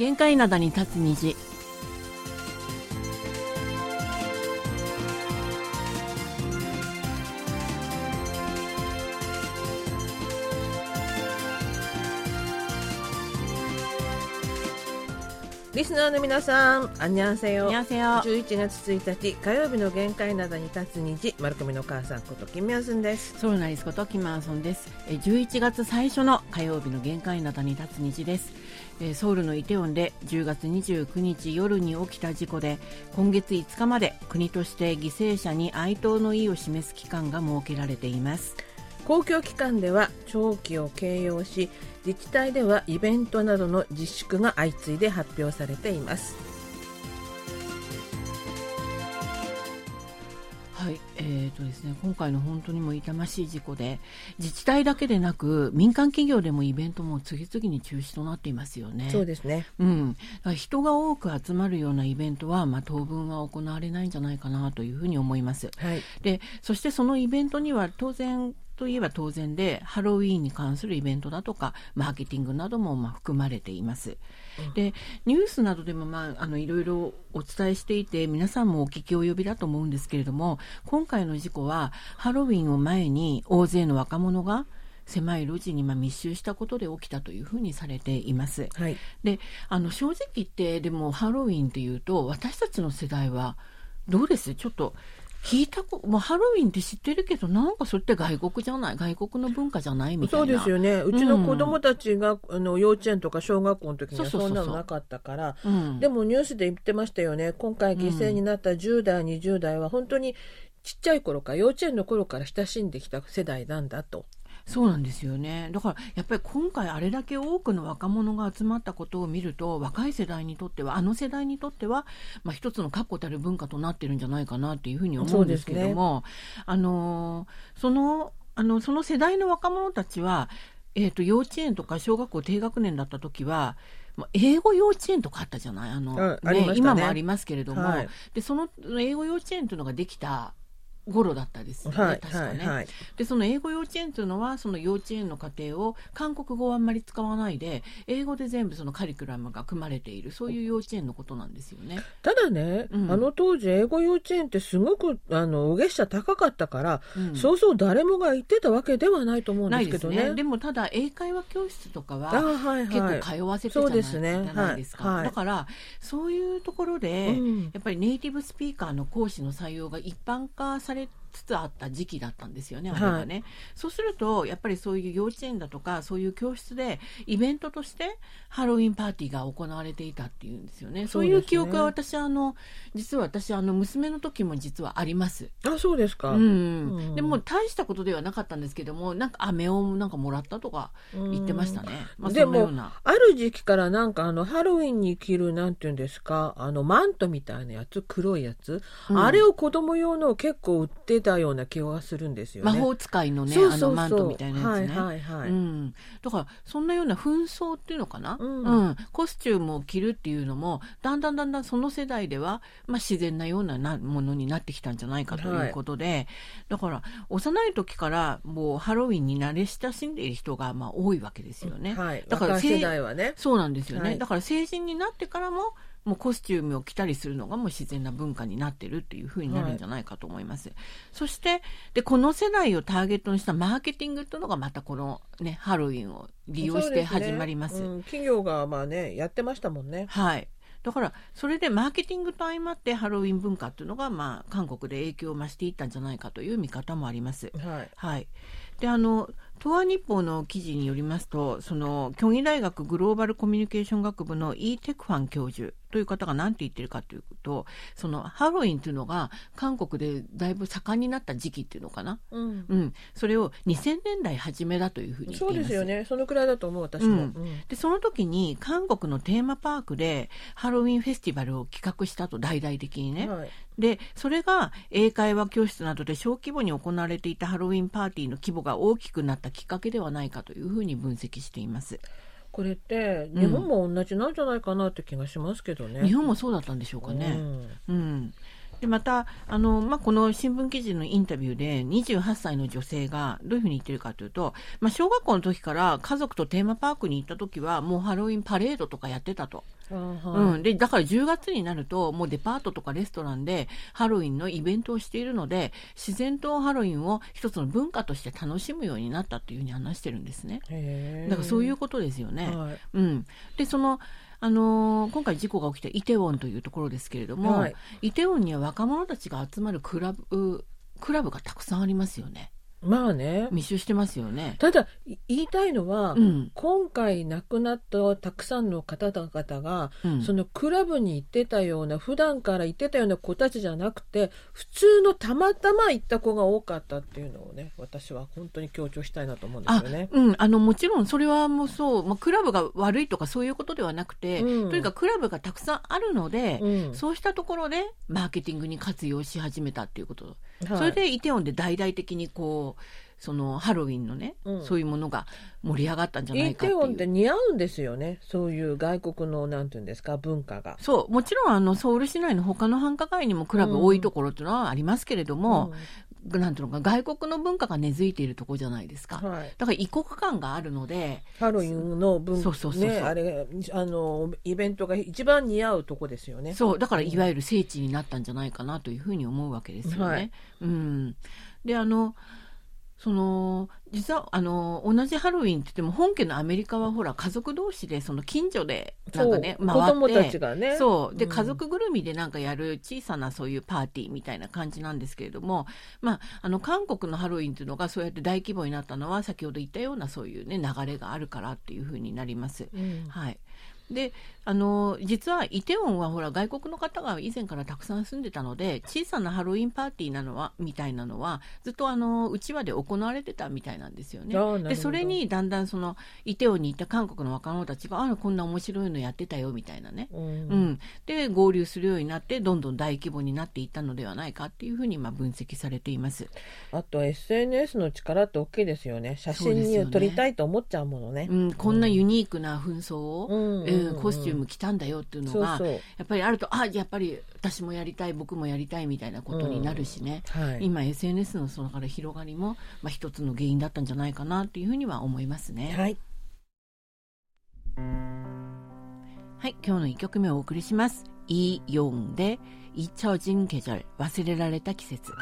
限界灘に立つ虹リスナーの皆さん、あんにゃんせよ。にゃんせよ。十一月一日火曜日の限界などに立つ虹、マルコミの母さんことキムヤスンです。ソウナリスことキムアソンです。え、十一月最初の火曜日の限界などに立つ虹です。ソウルのイテウォンで10月29日夜に起きた事故で今月5日まで国として犠牲者に哀悼の意を示す期間が設けられています公共機関では長期を掲揚し、自治体ではイベントなどの自粛が相次いで発表されています。ーとですね、今回の本当にもう痛ましい事故で自治体だけでなく民間企業でもイベントも次々に中止となっていますよね。そうですね。うん、人が多く集まるようなイベントは、まあ、当分は行われないんじゃないかなというふうに思います。はい。でそしてそのイベントには当然といえば当然でハロウィーンに関するイベントだとかマーケティングなどもまあ含まれています。でニュースなどでも、まあ、あのいろいろお伝えしていて皆さんもお聞き及びだと思うんですけれども今回の事故はハロウィンを前に大勢の若者が狭い路地にまあ密集したことで起きたというふうにされています。はい。であの正直言ってでもハロウィンっていうと私たちの世代はどうです？ちょっと聞いたこもうハロウィンって知ってるけどなんかそれって外国じゃない？外国の文化じゃないみたいなそうですよね。うちの子供たちが、あの幼稚園とか小学校の時にはそんそなのなかったから、うんでもニュースで言ってましたよね。今回犠牲になった10代、20代は本当にちっちゃい頃から幼稚園の頃から親しんできた世代なんだと。そうなんですよね。だからやっぱり今回あれだけ多くの若者が集まったことを見ると若い世代にとってはあの世代にとっては、まあ、一つの確固たる文化となってるんじゃないかなっていうふうに思うんですけども、あのーそのあのその世代の若者たちは、えー、と幼稚園とか小学校低学年だった時はまあ英語幼稚園とかあったじゃない？あの、ね。今もありますけれども、はい。でその英語幼稚園というのができた頃だったですよね、はい、確かね。はい、はい。でその英語幼稚園というのはその幼稚園の家庭を韓国語をあんまり使わないで英語で全部そのカリキュラムが組まれているそういう幼稚園のことなんですよね。ただね、うんあの当時英語幼稚園ってすごくあのお月謝高かったから、うんそうそう誰もが行ってたわけではないと思うんでないですすけどね。ね。でもただ英会話教室とかあははいはい、結構通わせてたじゃないねじゃないですか、はいはいだからそういうところで、うんやっぱりネイティブスピーカーの講師の採用が一般化されつつあった時期だったんですよね、あれはね、そうするとやっぱりそういう幼稚園だとかそういう教室でイベントとしてハロウィンパーティーが行われていたっていうんですよね。そういう記憶は私あの実は私あの娘の時も実はあります。あそうですか。うん。うん。でも大したことではなかったんですけどもなんか飴をなんかもらったとか言ってましたね、まあ、でもある時期からなんかあのハロウィンに着るなんていうんですかあのマントみたいなやつ黒いやつ、うん。あれを子供用のを結構売ってたような気がするんですよね。魔法使いのねあのマントみたいなやつね、はいはいはい。うん、だからそんなような紛争っていうのかな、うん。コスチュームを着るっていうのもだんだんだんだんその世代では、まあ、自然なようななものになってきたんじゃないかということで、だから幼い時からもうハロウィンに慣れ親しんでいる人がまあ多いわけですよね。はい。だから世代はね。そうなんですよね、はい。だから成人になってからももうコスチュームを着たりするのがもう自然な文化になってるっていう風になるんじゃないかと思います、そしてでこの世代をターゲットにしたマーケティングっていうのがまたこの、ね、ハロウィンを利用して始まります。そうでね。うん。企業がまあねやってましたもんね。はい。だからそれでマーケティングと相まってハロウィン文化っていうのが、まあ、韓国で影響を増していったんじゃないかという見方もあります。はい。はい、であの東亜日報の記事によりますとその京畿大学グローバルコミュニケーション学部のイ・テクファン教授という方が何て言ってるかというとそのハロウィンというのが韓国でだいぶ盛んになった時期っていうのかな、うん。うん、それを2000年代初めだというふうに言っています。そうですよね。そのくらいだと思う私も。うんうんでその時に韓国のテーマパークでハロウィンフェスティバルを企画したと大々的にね、はい。でそれが英会話教室などで小規模に行われていたハロウィンパーティーの規模が大きくなったきっかけではないかというふうに分析していますこれって日本も同じなんじゃないかなって気がしますけどね。日本もそうだったんでしょうかね、うん。うんでまたあの、まあ、この新聞記事のインタビューで28歳の女性がどういうふうに言ってるかというと、まあ、小学校の時から家族とテーマパークに行った時はもうハロウィンパレードとかやってたと。うん、でだから10月になるともうデパートとかレストランでハロウィンのイベントをしているので自然とハロウィンを一つの文化として楽しむようになったっていうふうに話してるんですね。だからそういうことですよね。はい、うん、でそのあのー、今回事故が起きたイテウォンというところですけれども、はい、イテウォンには若者たちが集まるクラブクラブがたくさんありますよね。まあね。密集してますよね。ただ、言いたいのは、うん、今回亡くなったたくさんの方々が、うん、そのクラブに行ってたような、普段から行ってたような子たちじゃなくて、普通のたまたま行った子が多かったっていうのをね、私は本当に強調したいなと思うんですよね。うん、あの、もちろんそれはもうそう、まあ、クラブが悪いとかそういうことではなくて、うん、とにかくクラブがたくさんあるので、そうしたところでマーケティングに活用し始めたっていうこと。はい、それでイテウォンで大々的にこう、そのハロウィンのね、うん、そういうものが盛り上がったんじゃないかっていう。イテウォンって似合うんですよね。そういう外国のなんていうんですか文化が。そう、もちろんあのソウル市内の他の繁華街にもクラブ多いところっていうのはありますけれども。うん、なんていうのか外国の文化が根付いているところじゃないですか、はい、だから異国感があるのでハロウィンの文化そうそうそう、ね、あれあのイベントが一番似合うとこですよね。そうだからいわゆる聖地になったんじゃないかなというふうに思うわけですよね、はい、うん。であのその実はあの同じハロウィンって言っても本家のアメリカはほら家族同士でその近所でなんかね回って子供たちがね。そう。で、うん、家族ぐるみでなんかやる小さなそういうパーティーみたいな感じなんですけれども、まあ、あの韓国のハロウィンっていうのがそうやって大規模になったのは先ほど言ったようなそういうね流れがあるからっていうふうになります。うん、はい。であの実はイテウォンはほら外国の方が以前からたくさん住んでたので小さなハロウィンパーティーなのはみたいなのはずっとあのうちわで行われてたみたいなんですよね。でそれにだんだんそのイテウォンに行った韓国の若者たちがあこんな面白いのやってたよみたいなね、うん、うん、で合流するようになってどんどん大規模になっていったのではないかっていうふうにまあ分析されています。あと SNS の力って大きいですよね。写真に撮りたいと思っちゃうものね。うねうん、こんなユニークな紛争を、うんうん、コスチュチームたんだよっていうのが、やっぱりあるとあやっぱり私もやりたい僕もやりたいみたいなことになるしね、はい、今 SNS のそのから広がりも、まあ、一つの原因だったんじゃないかなというふうには思いますね。はいはい、今日の曲目をお送りします。イ・ヨンで、イ・チョジン・ケジル、忘れられた季節。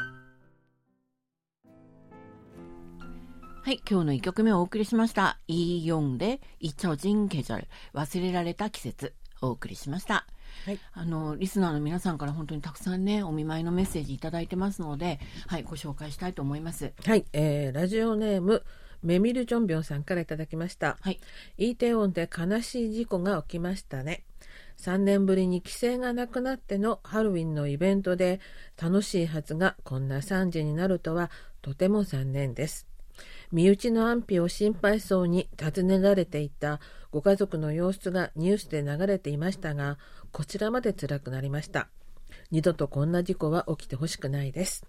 はい、今日の一曲目をお送りしました。イーヨンで、イチョジンケジャル、忘れられた季節、お送りしました。はい、あのリスナーの皆さんから本当にたくさんねお見舞いのメッセージ頂いてますので、はい、ご紹介したいと思います。はい、えー、ラジオネームメミルジョンビョンさんからいただきました。はい、イーテウォンで悲しい事故が起きましたね。3年ぶりに規制がなくなってのハロウィンのイベントで楽しいはずがこんな惨事になるとはとても残念です。身内の安否を心配そうに尋ねられていたご家族の様子がニュースで流れていましたが、こちらまで辛くなりました。二度とこんな事故は起きてほしくないです。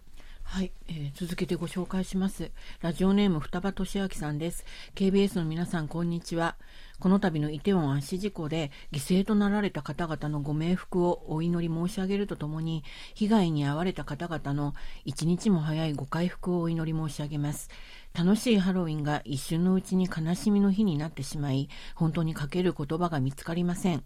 はい、えー、続けてご紹介します。ラジオネーム双葉俊明さんです。KBS の皆さん、こんにちは。この度のイテウォン圧死事故で犠牲となられた方々のご冥福をお祈り申し上げるとともに、被害に遭われた方々の一日も早いご回復をお祈り申し上げます。楽しいハロウィンが一瞬のうちに悲しみの日になってしまい、本当にかける言葉が見つかりません。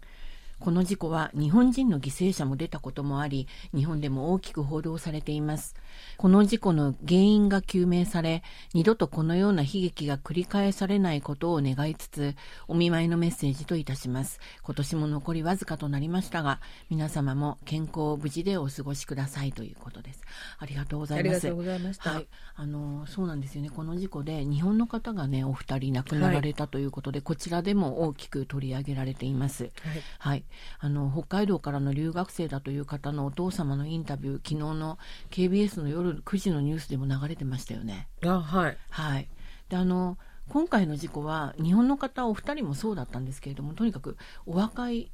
この事故は日本人の犠牲者も出たこともあり、日本でも大きく報道されています。この事故の原因が究明され、二度とこのような悲劇が繰り返されないことを願いつつ、お見舞いのメッセージといたします。今年も残りわずかとなりましたが、皆様も健康無事でお過ごしくださいということです。ありがとうございます。ありがとうございました。はい。あの、そうなんですよね。この事故で日本の方がね、お二人亡くなられたということで、はい、こちらでも大きく取り上げられています。はい。はい、あの、北海道からの留学生だという方のお父様のインタビュー、昨日の KBS の夜9時のニュースでも流れてましたよね。あはい、はい、であの今回の事故は日本の方お二人もそうだったんですけれどもとにかくお若い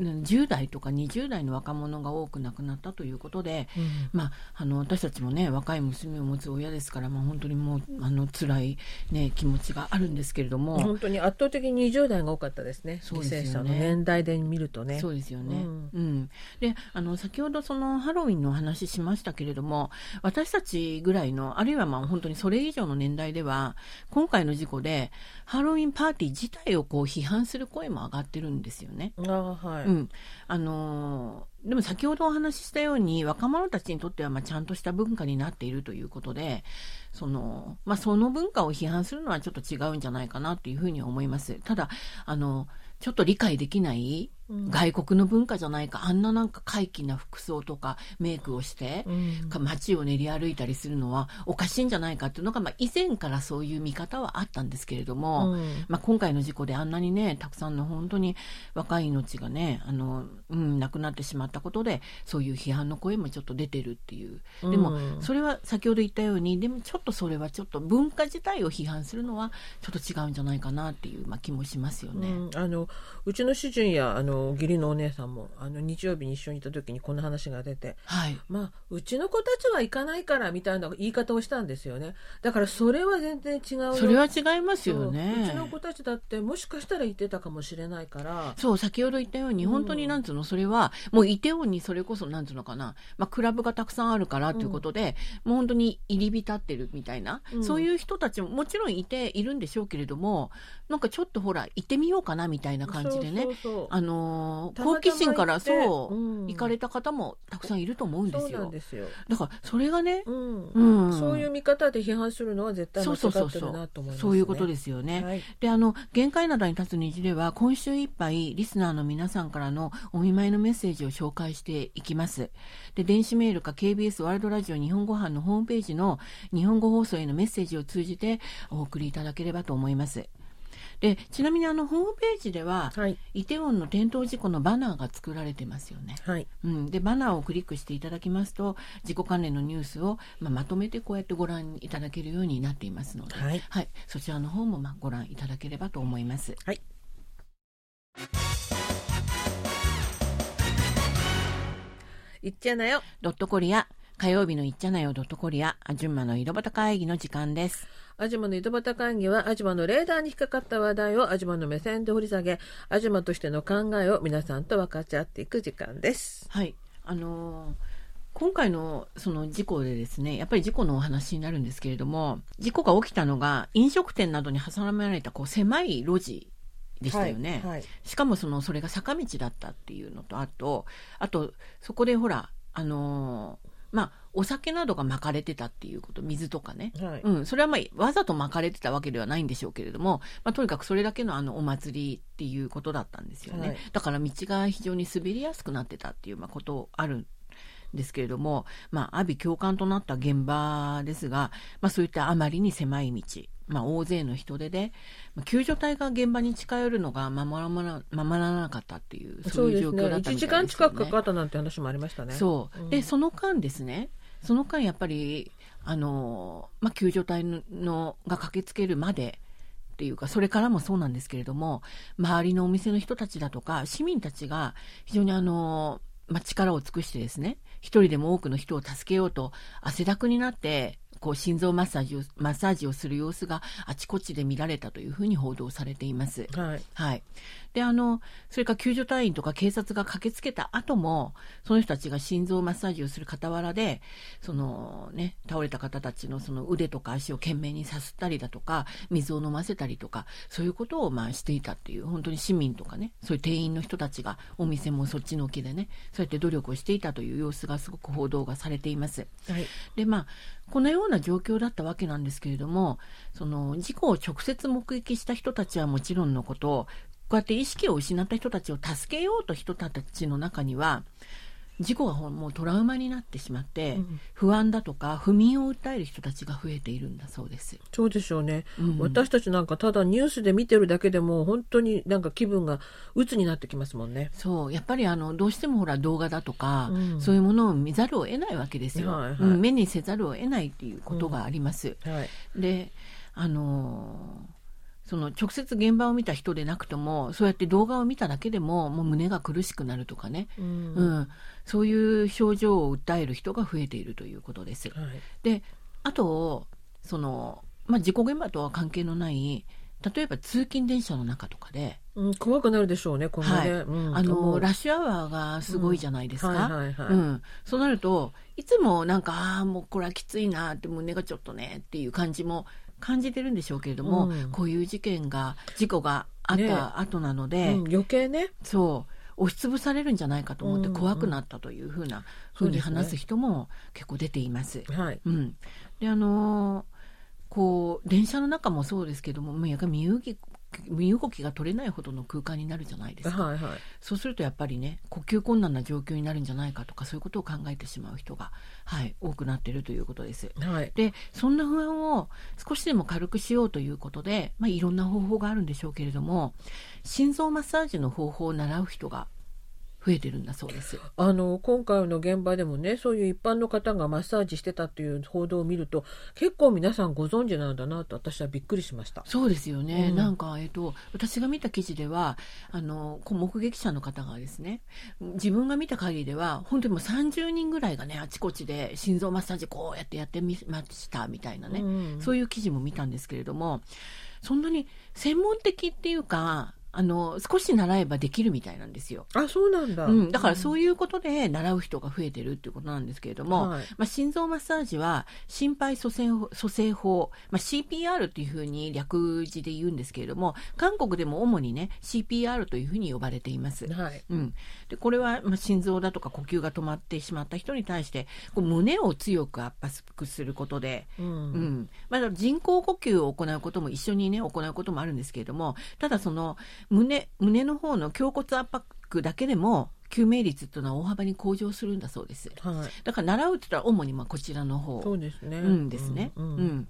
10代とか20代の若者が多く亡くなったということで、うん、まあ、あの私たちもね若い娘を持つ親ですから、まあ、本当にもうあの辛い、ね、気持ちがあるんですけれども。本当に圧倒的に20代が多かったですね。そうですよね。年代で見るとね。そうですよね、うん、うん、であの先ほどそのハロウィンの話しましたけれども私たちぐらいのあるいはまあ本当にそれ以上の年代では今回の事故でハロウィンパーティー自体をこう批判する声も上がってるんですよね。あはいうん、あのー、でも先ほどお話ししたように若者たちにとってはまあちゃんとした文化になっているということでその,、まあ、その文化を批判するのはちょっと違うんじゃないかなというふうに思います。ただあのちょっと理解できない外国の文化じゃないか、あんななんか怪奇な服装とかメイクをして、うん、街を練り歩いたりするのはおかしいんじゃないかっていうのが、まあ、以前からそういう見方はあったんですけれども、うん、まあ、今回の事故であんなにねたくさんの本当に若い命がねあの、うん、亡くなってしまったことでそういう批判の声もちょっと出てるっていう。でも、それは先ほど言ったようにでもちょっとそれはちょっと文化自体を批判するのはちょっと違うんじゃないかなっていう、まあ、気もしますよね。あのうちの主人やあの義理のお姉さんもあの日曜日に一緒にいた時にこんな話が出て、はい、まあうちの子たちは行かないからみたいな言い方をしたんですよね。だからそれは全然違うそれは違いますよね。うちの子たちだってもしかしたら行ってたかもしれないから。そう先ほど言ったように本当になんつうの、それはもうイテウォンにそれこそなんつうのかな、まあ、クラブがたくさんあるからということで、うん、もう本当に入り浸ってるみたいな、うん、そういう人たちももちろんいているんでしょうけれどもなんかちょっとほら行ってみようかなみたいな感じでねあの好奇心からそう、うん、行かれた方もたくさんいると思うんですよ。すよだからそれがね、うんうん、そういう見方で批判するのは絶対間違ってるなと思います、ね、そういうことですよね。はい、であの限界灘に立つ虹では今週いっぱいリスナーの皆さんからのお見舞いのメッセージを紹介していきます。で電子メールか KBS ワールドラジオ日本語版のホームページの日本語放送へのメッセージを通じてお送りいただければと思います。でちなみにあのホームページでは、はい、イテウォンの転倒事故のバナーが作られてますよね。はい、うん、でバナーをクリックしていただきますと事故関連のニュースを、まあ、まとめてこうやってご覧いただけるようになっていますので、はい、はい、そちらの方もまあご覧いただければと思います。はいいっちゃなよ。ドットコリア。火曜日のいっちゃなよドットコリア。アジュンマの井戸端会議の時間です。アジマの井戸端会議は、アジマのレーダーに引っかかった話題をアジマの目線で掘り下げ、アジマとしての考えを皆さんと分かち合っていく時間です。はい。あのー今回のその事故でですね、やっぱり事故のお話になるんですけれども、事故が起きたのが飲食店などに挟められたこう狭い路地でしたよね、はいはい、しかもそのそれが坂道だったっていうのとあとあとそこでほらあのーまあ、お酒などが巻かれてたっていうこと、水とかね。はい、うん。それはまあ、わざと巻かれてたわけではないんでしょうけれども、まあ、とにかくそれだけのあの、お祭りっていうことだったんですよね。はい、だから道が非常に滑りやすくなってたっていう、まあ、ことあるんですけれども、まあ、阿鼻共感となった現場ですが、まあ、そういったあまりに狭い道、まあ、大勢の人手で、救助隊が現場に近寄るのが守ら守らなかったっていうそういう状況だったみたいです、ね、1時間近くかかったなんて話もありましたね。そう、うん、でその間ですねその間やっぱりあの、まあ、救助隊のが駆けつけるまでっていうかそれからもそうなんですけれども周りのお店の人たちだとか市民たちが非常にあの、まあ、力を尽くしてですね一人でも多くの人を助けようと汗だくになってこう心臓マッサージをマッサージをする様子があちこちで見られたというふうに報道されています。はい、はい、であのそれから救助隊員とか警察が駆けつけた後もその人たちが心臓マッサージをする傍らでその、ね、倒れた方たちのその腕とか足を懸命にさすったりだとか水を飲ませたりとかそういうことをまあしていたっていう本当に市民とかねそういう店員の人たちがお店もそっちのけでねそうやって努力をしていたという様子がすごく報道がされています。はい、でまあこのような状況だったわけなんですけれどもその事故を直接目撃した人たちはもちろんのことこうやって意識を失った人たちを助けようと人たちの中には事故がもうトラウマになってしまって、うん、不安だとか不眠を訴える人たちが増えているんだそうです。そうでしょうね、うん、私たちなんかただニュースで見てるだけでも本当になんか気分が鬱になってきますもんね。そう。やっぱりあのどうしてもほら動画だとか、うん、そういうものを見ざるを得ないわけですよ、はいはい、目にせざるを得ないっていうことがあります、はい、であのーその直接現場を見た人でなくともそうやって動画を見ただけでももう胸が苦しくなるとかね、うん、うん、そういう症状を訴える人が増えているということです。はい、であとその、まあ、事故現場とは関係のない例えば通勤電車の中とかで、うん、怖くなるでしょうね、このね、はい。うん、あのラッシュアワーがすごいじゃないですか。そうなるといつもなんかああもうこれはきついなって胸がちょっとねっていう感じも感じてるんでしょうけれども、うん、こういう事件が事故があった後なので、ねうん、余計ね。そう。押しつぶされるんじゃないかと思って怖くなったというふうなふうに話す人も結構出ています。はい、うん、であのーこう電車の中もそうですけどももうや身動き身動きが取れないほどの空間になるじゃないですか、はいはい、そうするとやっぱりね呼吸困難な状況になるんじゃないかとかそういうことを考えてしまう人が、はい、多くなっているということです。はい、でそんな不安を少しでも軽くしようということで、まあ、いろんな方法があるんでしょうけれども心臓マッサージの方法を習う人が増えてるんだそうです。あの今回の現場でもねそういう一般の方がマッサージしてたっていう報道を見ると結構皆さんご存知なんだなと私はびっくりしました。そうですよね、うん、なんか、えっと、私が見た記事ではあの目撃者の方がですね自分が見た限りでは本当にもう30人ぐらいがねあちこちで心臓マッサージこうやってやってみましたみたいなね、うん、そういう記事も見たんですけれどもそんなに専門的っていうかあの少し習えばできるみたいなんですよ。あそうなんだ、うん、だからそういうことで習う人が増えてるっていうことなんですけれども、はい、まあ、心臓マッサージは心肺蘇生蘇生法、まあ、CPR っていうふうに略字で言うんですけれども韓国でも主にね CPR というふうに呼ばれています。はい、うん、でこれは、まあ、心臓だとか呼吸が止まってしまった人に対してこう胸を強く圧迫することで、うん、うん、まあ、人工呼吸を行うことも一緒にね行うこともあるんですけれどもただその胸胸の方の胸骨圧迫だけでも救命率というのは大幅に向上するんだそうです。はい、だから習うって言ったら主にまあこちらの方そうですね。うんですね。うん、うん、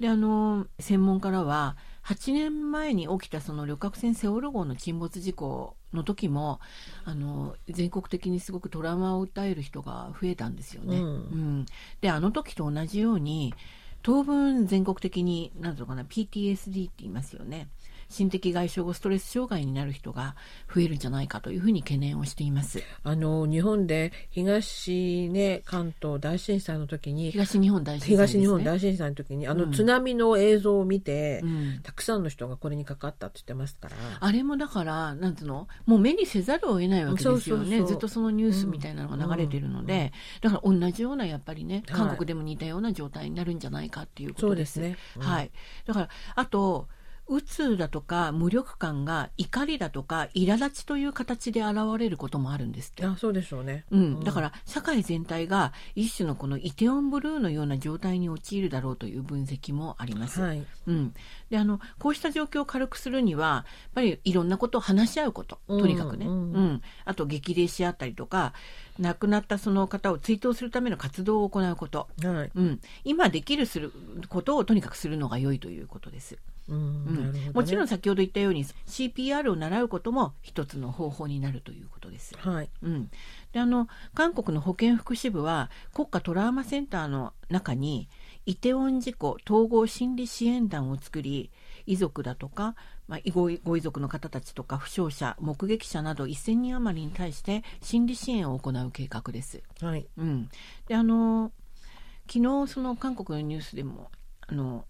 であの専門家らは8年前に起きたその旅客船セオル号の沈没事故の時もあの全国的にすごくトラウマを訴える人が増えたんですよね。うん、うん、であの時と同じように当分全国的に何ていうのかな PTSD って言いますよね。心的外傷後ストレス障害になる人が増えるんじゃないかというふうに懸念をしています。あの日本で東、ね、関東大震災の時に東日本大震災、ね、東日本大震災の時にあの津波の映像を見て、うん、たくさんの人がこれにかかったって言ってますから。あれもだからなんつうの？もう目にせざるを得ないわけですよね。ずっとそのニュースみたいなのが流れてるので、うん。うん、だから同じようなやっぱりね韓国でも似たような状態になるんじゃないかっていうことです。そうですね、はい。だからあとうつだとか無力感が怒りだとか苛立ちという形で現れることもあるんですって。あそうでしょうね、うん、だから社会全体が一種のこのイテオンブルーのような状態に陥るだろうという分析もあります、はい。うん、であのこうした状況を軽くするにはやっぱりいろんなことを話し合うこととにかくね、うん、うん、あと激励し合ったりとか亡くなったその方を追悼するための活動を行うこと、はい。うん、今できるすることをとにかくするのが良いということです。うん、ね、もちろん先ほど言ったように CPR を習うことも一つの方法になるということです。はい。うん、であの韓国の保健福祉部は国家トラウマセンターの中にイテウォン事故統合心理支援団を作り遺族だとか、まあ、ごご遺族の方たちとか負傷者目撃者など1000人余りに対して心理支援を行う計画です。はい。うん、であの昨日その韓国のニュースでもあの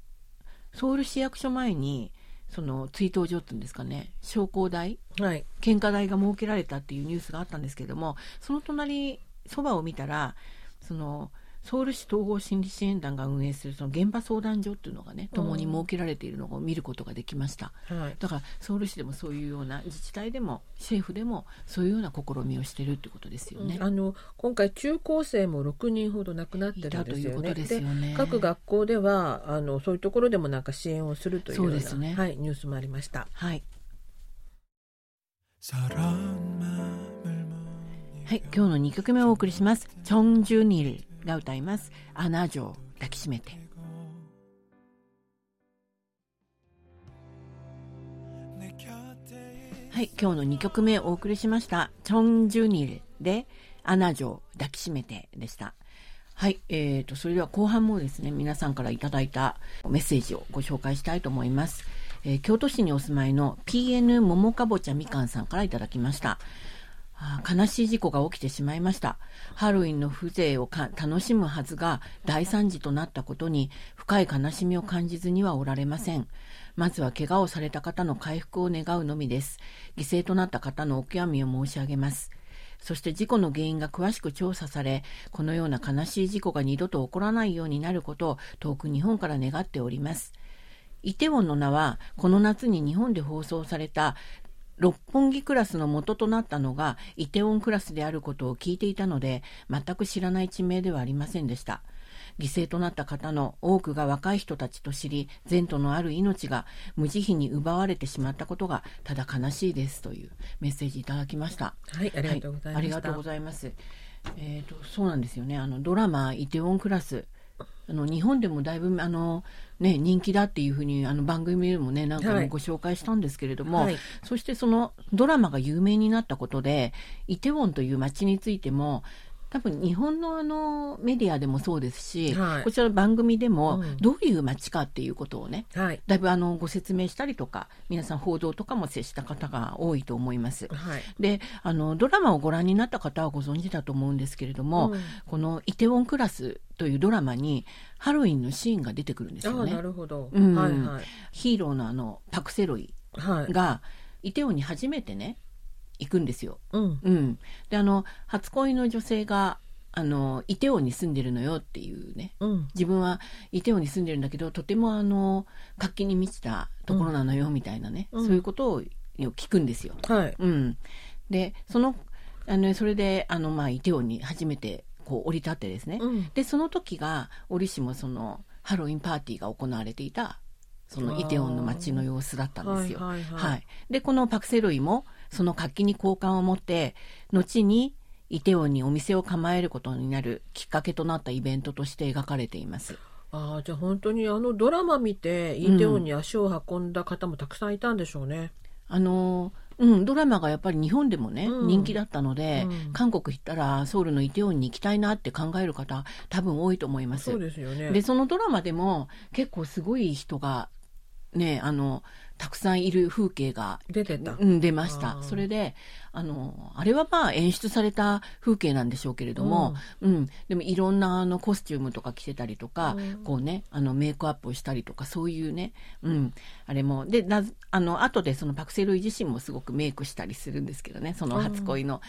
ソウル市役所前にその追悼所っていうんですかね焼香台、はい、献花台が設けられたっていうニュースがあったんですけどもその隣そばを見たらそのソウル市統合心理支援団が運営するその現場相談所っていうのがね共に設けられているのを見ることができました、うんはい、だからソウル市でもそういうような自治体でも政府でもそういうような試みをしてるってことですよね、うん、あの今回中高生も6人ほど亡くなってるんですよね。ですよね。各学校ではあのそういうところでもなんか支援をするというようなそうです、ね。はい、ニュースもありました。はい。はい、今日の2曲目をお送りします。チョン・ジュニルが歌います「アナ城抱きしめて」はい今日の2曲目お送りしました「チョン・ジュニル」で「アナ城抱きしめて」でした。はい、えーと、それでは後半もですね皆さんからいただいたメッセージをご紹介したいと思います。えー、京都市にお住まいの PN 桃かぼちゃみかんさんからいただきました。悲しい事故が起きてしまいました。ハロウィンの風情を楽しむはずが大惨事となったことに深い悲しみを感じずにはおられません。まずは怪我をされた方の回復を願うのみです。犠牲となった方のお悔やみを申し上げます。そして事故の原因が詳しく調査され、このような悲しい事故が二度と起こらないようになることを遠く日本から願っております。イテウォンの名は、この夏に日本で放送された六本木クラスの元となったのがイテウォンクラスであることを聞いていたので、全く知らない地名ではありませんでした。犠牲となった方の多くが若い人たちと知り、前途のある命が無慈悲に奪われてしまったことがただ悲しいですというメッセージいただきました。はい、ありがとうございます。はい、ありがとうございます。えっ、ー、と、そうなんですよね。あの、ドラマ、イテウォンクラス。あの日本でもだいぶあの、ね、人気だっていうふうにあの番組でもねなんかご紹介したんですけれども、はい、そしてそのドラマが有名になったことでイテウォンという街についても多分日本のあのメディアでもそうですし、はい、こちらの番組でもどういう街かっていうことをね、うん、だいぶあのご説明したりとか皆さん報道とかも接した方が多いと思います。はい、であのドラマをご覧になった方はご存知だと思うんですけれども、うん、この「イテウォンクラス」というドラマにハロウィンのシーンが出てくるんですよね。なるほど、うん。はいはい、ヒーローのあのパク・セロイが、イテウォンに初めてね行くんですよ。うん、うん、であの初恋の女性があのイテウォンに住んでるのよっていうね、うん、自分はイテウォンに住んでるんだけどとてもあの活気に満ちたところなのよみたいなね、うん、そういうことを聞くんですよ。はい。うん、でそのあのそれであの、まあ、イテウォンに初めてこう降り立ってですね、うん、でその時が折しもそのハロウィンパーティーが行われていたそのイテウォンの街の様子だったんですよ。はい、はいはい、でこのパク・セロイもその活気に好感を持って後にイテウォンにお店を構えることになるきっかけとなったイベントとして描かれています。ああじゃあ本当にあのドラマ見てイテウォンに足を運んだ方もたくさんいたんでしょうね。うん、あのうん、ドラマがやっぱり日本でもね、うん、人気だったので、うん、韓国行ったらソウルのイテウォンに行きたいなって考える方多分多いと思います。そうですよね。でそのドラマでも結構すごい人がねあのたくさんいる風景が出てた、うん、出ました。それであのあれはまあ演出された風景なんでしょうけれども、うん、うん、でもいろんなあのコスチュームとか着てたりとか、うん、こうねあのメイクアップをしたりとかそういうね、うん、あれもでなあの後でそのパク・セルイ自身もすごくメイクしたりするんですけどねその初恋の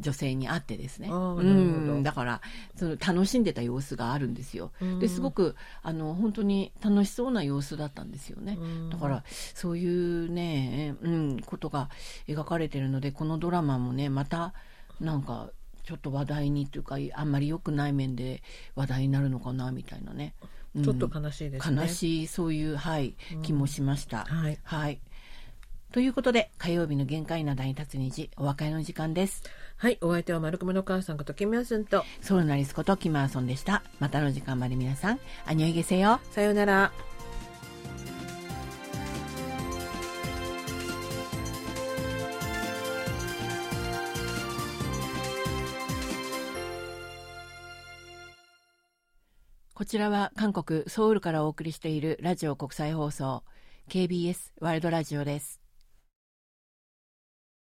女性に会ってですね、うん、だからその楽しんでた様子があるんですよ。ですごくあの本当に楽しそうな様子だったんですよね。だからそういうね、うん、ことが描かれてるのでこのドラマもねまたなんかちょっと話題にというかあんまり良くない面で話題になるのかなみたいなね。ちょっと悲しいですね。悲しいそういうはい気もしました。はい、はいということで、火曜日の限界な第立つ日、お別れの時間です。はい、お相手は丸熊の母さんことキムヤスンと、ソウルナリスことキムアソンでした。またの時間まで皆さん、あにょいげせよ。さようなら。こちらは韓国ソウルからお送りしているラジオ国際放送 KBS ワールドラジオです。